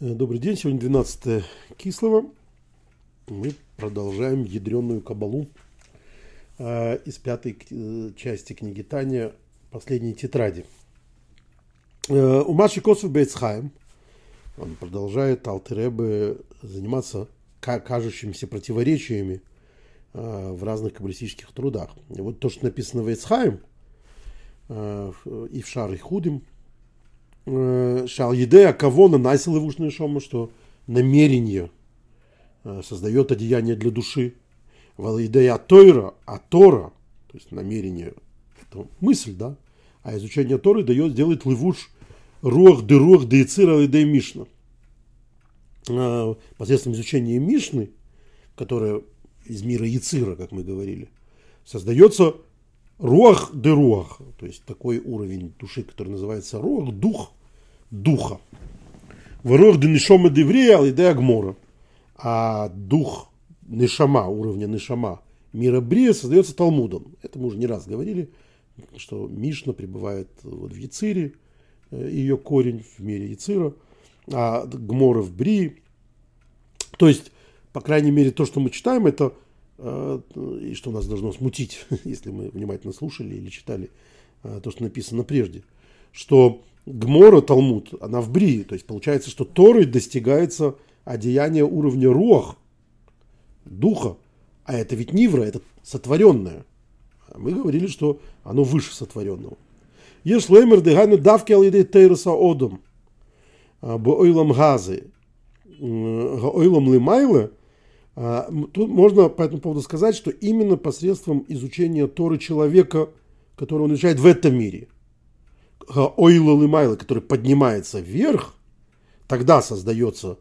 Э, добрый день, сегодня 12 кислого. Мы продолжаем ядреную кабалу э, из пятой э, части книги Таня «Последней тетради». Э, у Маши Косов Бейцхайм он продолжает Алтеребе заниматься кажущимися противоречиями в разных каббалистических трудах. И вот то, что написано в Эйцхайм и в Шар и Худим – Э, Шал Едея кого наносил его шома, что намерение э, создает одеяние для души. Вал Едея Тойра, а Тора, то есть намерение, это мысль, да, а изучение Торы дает, делает левуш рух де рух де ицира де мишна. Э, посредством изучения Мишны, которая из мира Яцира, как мы говорили, создается Руах де руах, то есть такой уровень души, который называется руах, дух духа. Варуах де нишома деврея, алидея гмора. А дух нишама, уровня нишама мира Брия создается Талмудом. Это мы уже не раз говорили, что Мишна пребывает вот в Яцире, э, ее корень в мире Яцира, а Гмора в Брии. То есть, по крайней мере, то, что мы читаем, это Э, и что нас должно смутить, если мы внимательно слушали или читали э, то, что написано прежде, что Гмора, Талмуд, она в Брии, то есть получается, что Торой достигается одеяние уровня Руах, духа, а это ведь Нивра, это сотворенное. А мы говорили, что оно выше сотворенного. Еш леймер дегану давки алиде тейруса одом, э, бо ойлам газы, ойлам лимайле – а, тут можно по этому поводу сказать, что именно посредством изучения Торы человека, который он изучает в этом мире, Ойла Лимайла, который поднимается вверх, тогда создается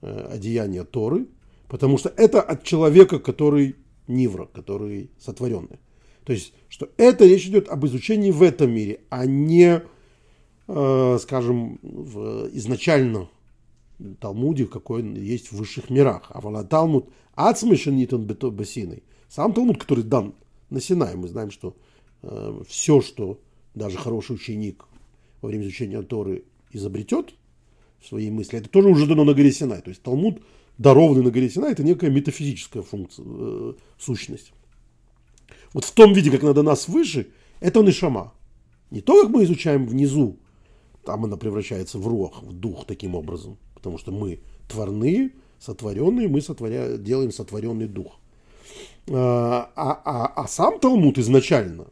э, одеяние Торы, потому что это от человека, который Нивра, который сотворенный. То есть, что это речь идет об изучении в этом мире, а не, э, скажем, в, изначально Талмуде, какой он есть в высших мирах. А вала Талмуд ацмешенитон басиной. Сам Талмуд, который дан на Синай, мы знаем, что э, все, что даже хороший ученик во время изучения Торы изобретет в своей мысли, это тоже уже дано на горе Синай. То есть Талмуд, дарованный на горе Синай, это некая метафизическая функция, э, сущность. Вот в том виде, как она дана свыше, это нишама. Не то, как мы изучаем внизу, там она превращается в рог, в дух таким образом – потому что мы творные, сотворенные, мы сотворя, делаем сотворенный дух. А, а, а, а сам Талмуд изначально,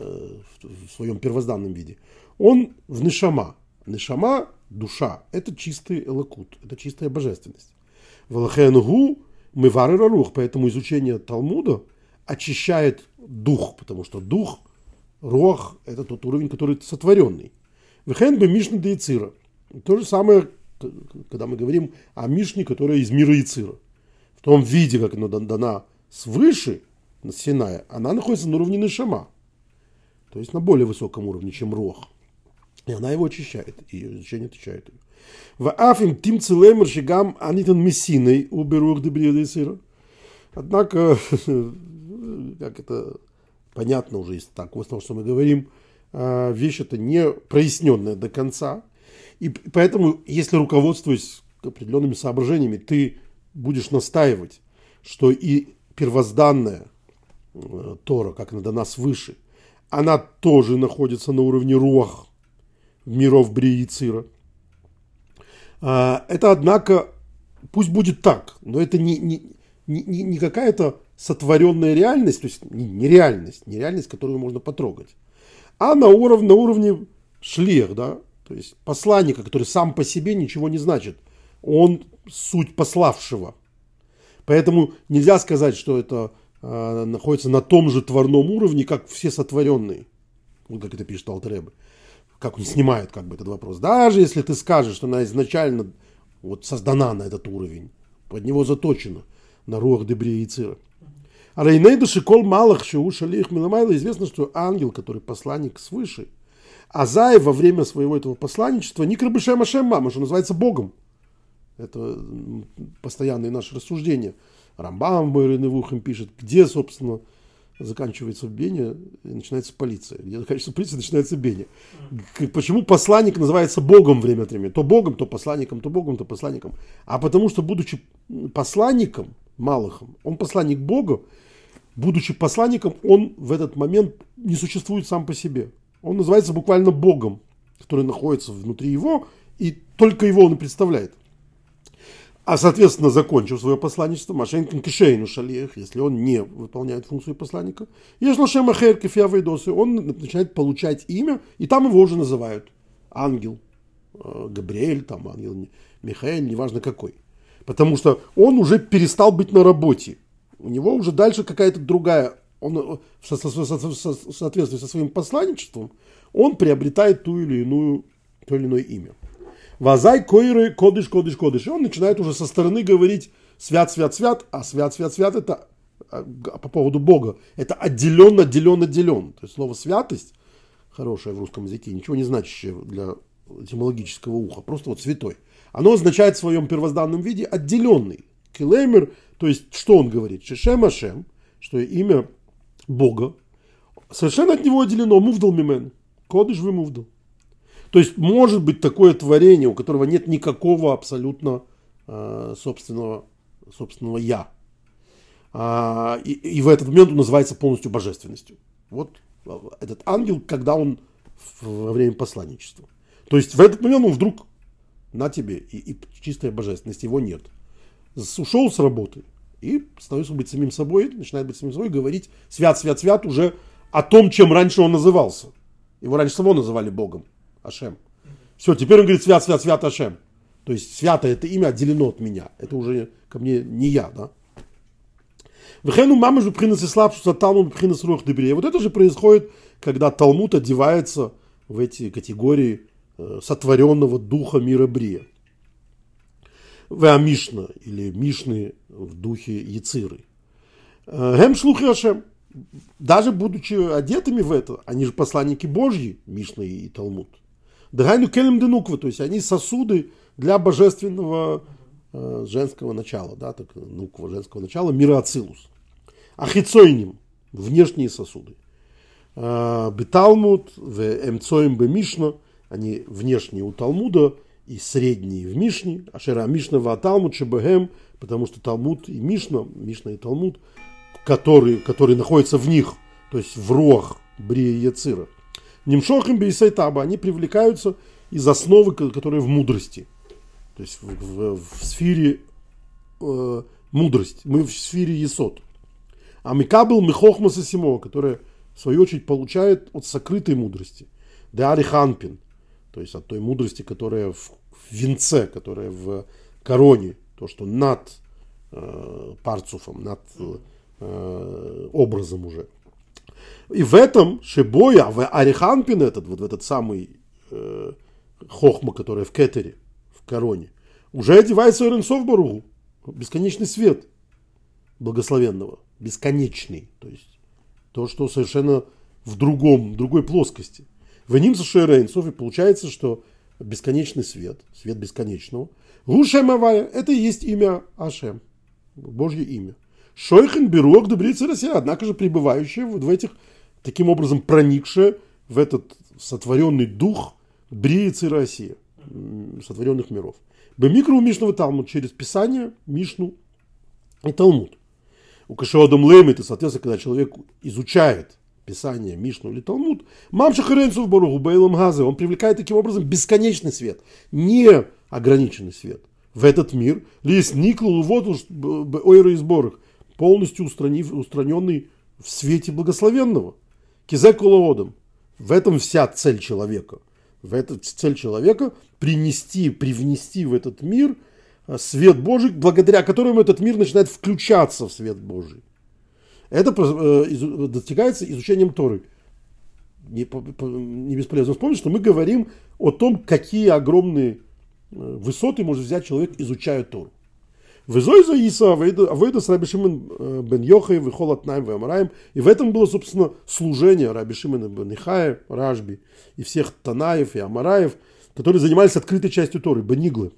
в своем первозданном виде, он в Нишама. Нишама, душа, это чистый элокут, это чистая божественность. Валахенгу мы рух, поэтому изучение Талмуда очищает дух, потому что дух, рох, это тот уровень, который сотворенный. Вехен бы Мишна Дейцира. То же самое когда мы говорим о Мишне, которая из мира Ицира. В том виде, как она дана свыше, на Синая, она находится на уровне Нишама. То есть на более высоком уровне, чем Рох. И она его очищает, и ее изучение отвечает ее. В Афим тим целемер шигам анитан мессиной уберух Ицира. Однако, как это понятно уже из того, что мы говорим, а, вещь это не проясненная до конца, и поэтому, если руководствуясь определенными соображениями, ты будешь настаивать, что и первозданная э, Тора, как она дана свыше, она тоже находится на уровне руах миров Брии и Цира. А, это, однако, пусть будет так, но это не, не, не, не какая-то сотворенная реальность, то есть не реальность, не реальность, которую можно потрогать, а на уровне, на уровне шлех, да, то есть посланника, который сам по себе ничего не значит. Он суть пославшего. Поэтому нельзя сказать, что это э, находится на том же творном уровне, как все сотворенные. Вот как это пишет Алтеребе. Как он снимает как бы этот вопрос. Даже если ты скажешь, что она изначально вот создана на этот уровень, под него заточена на руах Дебри и Цира. А Рейнейда Шикол Малах Шиу Шалих Миламайла известно, что ангел, который посланник свыше – Азай во время своего этого посланничества не крабышем Ашем мама, что называется Богом. Это постоянные наши рассуждения. Рамбам в Невухим пишет, где, собственно, заканчивается Беня, и начинается полиция. Где заканчивается полиция, начинается Беня. Почему посланник называется Богом время от времени? То Богом, то посланником, то Богом, то посланником. А потому что, будучи посланником, Малахом, он посланник Бога, будучи посланником, он в этот момент не существует сам по себе. Он называется буквально Богом, который находится внутри его, и только его он и представляет. А, соответственно, закончив свое посланничество, Машенькин Кишейну Шалиях, если он не выполняет функцию посланника, если Шем Ахер Кефиавайдосы, он начинает получать имя, и там его уже называют ангел, э, Габриэль, там ангел Михаил, неважно какой. Потому что он уже перестал быть на работе. У него уже дальше какая-то другая, он э, в соответствии со своим посланничеством, он приобретает ту или иную, то или иное имя. Вазай койры кодыш, кодыш, кодыш. И он начинает уже со стороны говорить свят, свят, свят, а свят, свят, свят это а, по поводу Бога. Это отделен, отделен, отделен. То есть слово святость, хорошее в русском языке, ничего не значащее для этимологического уха, просто вот святой. Оно означает в своем первозданном виде отделенный. Килеймер, то есть что он говорит? Шешем Ашем, что имя Бога, совершенно от него отделено. Мувдал мимен. Кодыш вы мувдал. То есть может быть такое творение, у которого нет никакого абсолютно э, собственного, собственного я. А, и, и в этот момент он называется полностью божественностью. Вот этот ангел, когда он во время посланничества. То есть в этот момент он вдруг на тебе, и, и чистая божественность, его нет. Ушел с работы и становится быть самим собой, начинает быть самим собой, говорить свят, свят, свят уже о том, чем раньше он назывался. Его раньше самого называли Богом. Ашем. Все, теперь он говорит свят, свят, свят Ашем. То есть свято это имя отделено от меня. Это уже ко мне не я, да? Вехену мама же принес слабшуся Талмуд принес рух дебрия. Вот это же происходит, когда Талмуд одевается в эти категории э, сотворенного духа мира Брия. Веамишна или Мишны в духе Яциры. Э, Гем шлухи Ашем. Даже будучи одетыми в это, они же посланники Божьи, Мишна и Талмуд. Дагайну келем денуква, то есть они сосуды для божественного э, женского начала, да, так, нуква женского начала, мира Ацилус. Ахицойним, внешние сосуды. Э, Беталмуд, в эмцоим бе Мишна, они внешние у Талмуда и средние в Мишне. Ашера Мишна ва Талмуд шебегем, потому что Талмуд и Мишна, Мишна и Талмуд, которые, которые находятся в них, то есть в рог Брия Яцира – Нимшохим бейсайтаба, они привлекаются из основы, которая в мудрости. То есть в, в, в сфере э, мудрости. Мы в сфере Есот. А Микабел Михохма Сасимо, которая в свою очередь получает от сокрытой мудрости. Деари Ханпин, то есть от той мудрости, которая в венце, которая в короне, то, что над э, парцуфом, над э, образом уже. И в этом Шебоя, в Ариханпин этот, вот в этот самый э, хохма, который в Кетере, в короне, уже одевается Эренсов Баругу, бесконечный свет благословенного, бесконечный, то есть то, что совершенно в другом, другой плоскости. В Нимса Шерейнсов и получается, что бесконечный свет, свет бесконечного, Гушем это и есть имя Ашем, Божье имя. Шойхен Беруах Добрица Россия, однако же пребывающая в этих таким образом проникшая в этот сотворенный дух Бриицы России, сотворенных миров. Бемикро у Мишного Талмуд через Писание, Мишну и Талмуд. У Кашиодам Лэм это, соответственно, когда человек изучает Писание, Мишну или Талмуд, Мамша Харенцев Баруху Бейлам Газе, он привлекает таким образом бесконечный свет, не ограниченный свет в этот мир. Лис Никлу вот ойры и сборах, полностью устранив, устраненный в свете благословенного. Кизекулоодом. В этом вся цель человека. В эту цель человека принести, привнести в этот мир э, свет Божий, благодаря которому этот мир начинает включаться в свет Божий. Это э, достигается изучением Торы. Не, не бесполезно вспомнить, что мы говорим о том, какие огромные э, высоты может взять человек, изучая Тору. Везой за Иса, Авойда с Раби Шимон э, бен Йохай, Вихол Атнаем, Вамараем. И в этом было, собственно, служение Раби Шимона бен Ихая, Ражби, и всех Танаев и Амараев, которые занимались открытой частью Торы, Бениглы.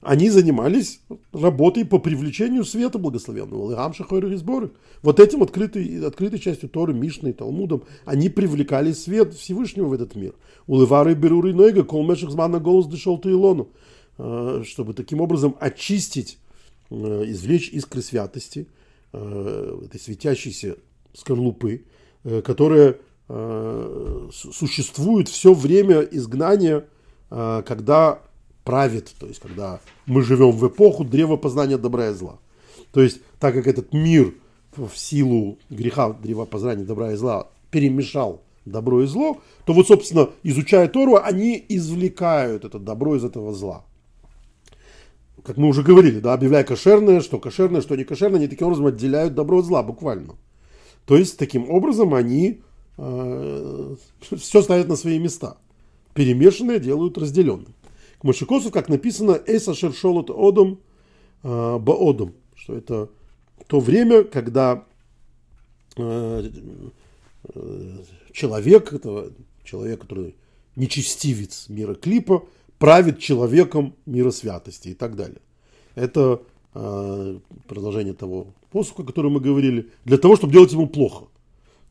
они занимались работой по привлечению света благословенного. Лыгам Шахойры и сборы. Вот этим открытой, открытой частью Торы, Мишной, Талмудом, они привлекали свет Всевышнего в этот мир. Улывары беруры нойга, колмеших змана голос дышал Илону. Э, чтобы таким образом очистить, э, извлечь искры святости, э, этой светящейся скорлупы, которая существует все время изгнания, когда правит, то есть когда мы живем в эпоху древа познания добра и зла. То есть так как этот мир в силу греха древа познания добра и зла перемешал добро и зло, то вот, собственно, изучая Тору, они извлекают это добро из этого зла как мы уже говорили, да, объявляя кошерное, что кошерное, что не кошерное, они таким образом отделяют добро от зла буквально. То есть, таким образом они э, все ставят на свои места. Перемешанное делают разделенным. К Машикосу, как написано, «Эса шершолот одом э, баодом», что это то время, когда э, э, человек, это человек, который нечестивец мира клипа, правит человеком мира святости и так далее. Это э, продолжение того посука, о котором мы говорили, для того, чтобы делать ему плохо.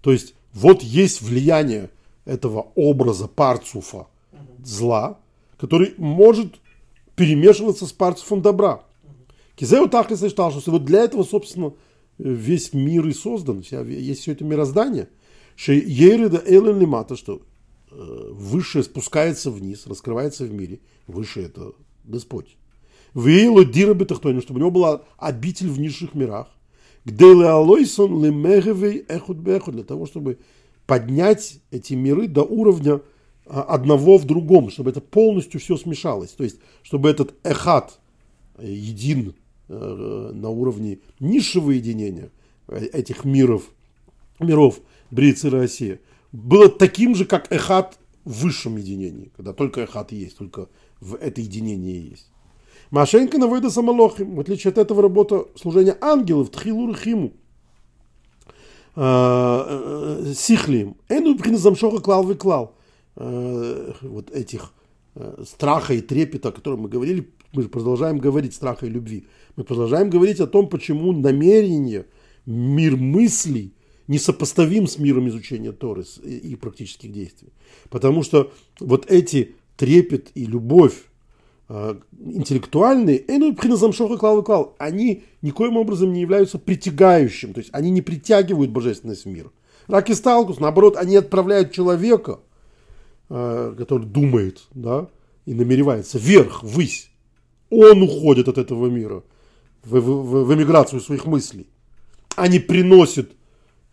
То есть вот есть влияние этого образа парцуфа зла, который может перемешиваться с парцуфом добра. Кизеу так и сочетал, что вот для этого, собственно, весь мир и создан, вся, есть все это мироздание. Что Ейрида Эйлен Лимата, что высшее спускается вниз, раскрывается в мире. Высшее это Господь. Вейло дирабетахтойну, чтобы у него была обитель в низших мирах. Где леалойсон лемегевей эхуд для того, чтобы поднять эти миры до уровня а, одного в другом, чтобы это полностью все смешалось. То есть, чтобы этот эхат э, един э, на уровне низшего единения этих миров, миров Брицы и Россия, было таким же, как эхат в высшем единении, когда только эхат есть, только в это единение есть. Машенька на выйда самолохим, в отличие от этого работа служения ангелов, тхилур химу, а, э, сихлием. Эну приназамшоха клал вы клал. А, вот этих э, страха и трепета, о котором мы говорили, мы же продолжаем говорить страха и любви. Мы продолжаем говорить о том, почему намерение, мир мыслей несопоставим с миром изучения Торы и практических действий. Потому что вот эти трепет и любовь э, интеллектуальные, клал, они никоим образом не являются притягающим, то есть они не притягивают божественность в мир. Рак и сталкус, наоборот, они отправляют человека, э, который думает, да, и намеревается вверх, ввысь. Он уходит от этого мира в, в, в эмиграцию своих мыслей. Они приносят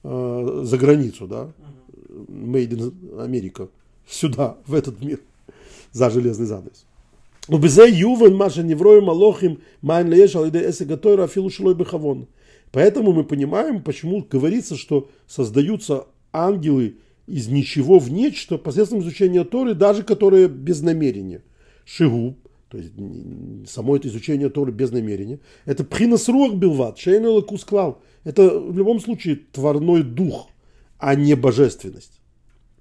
э, за границу, да, made in America, сюда, в этот мир, за железный занавес. Ну, Но безе ювен маша неврою малохим майн лееш алиде эсэ гатойра бехавон. Поэтому мы понимаем, почему говорится, что создаются ангелы из ничего в нечто посредством изучения Торы, даже которые без намерения. Шигу то есть само это изучение Торы без намерения, это пхинас руах билват, шейна клал. Это в любом случае тварной дух, а не божественность.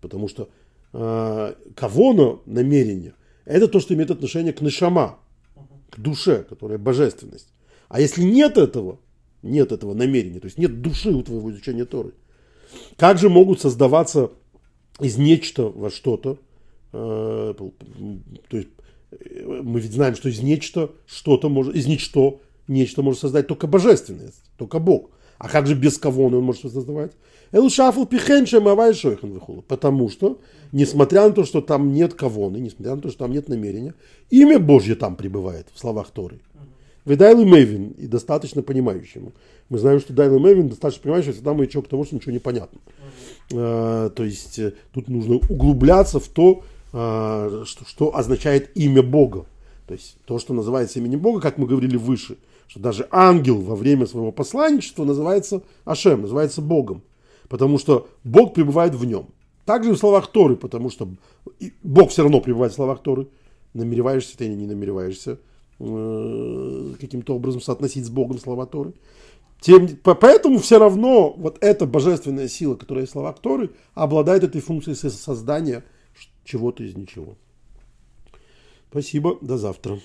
Потому что э, кавона, намерение, это то, что имеет отношение к нишама, к душе, которая божественность. А если нет этого, нет этого намерения, то есть нет души у твоего изучения Торы, как же могут создаваться из нечто во что-то, э, то есть мы ведь знаем, что из нечто что-то может, из ничто нечто может создать только божественность, только Бог. А как же без кого он может создавать? Эл шафл пихеншем авай шойхан Потому что, несмотря на то, что там нет кавоны, несмотря на то, что там нет намерения, имя Божье там пребывает в словах Торы. Вы Дайлы Мэвин и достаточно понимающему. Мы знаем, что Дайлы Мэвин достаточно понимающий, всегда маячок того, что ничего не понятно. А, то есть э, тут нужно углубляться в то, что, что означает имя Бога. То есть то, что называется именем Бога, как мы говорили выше, что даже ангел во время своего посланничества называется Ашем, называется Богом, потому что Бог пребывает в нем. Также в словах Торы, потому что Бог все равно пребывает в словах Торы, намереваешься ты или не намереваешься э, каким-то образом соотносить с Богом слова Торы. Тем, поэтому все равно вот эта божественная сила, которая в словах Торы, обладает этой функцией создания чего-то из ничего. Спасибо, до завтра.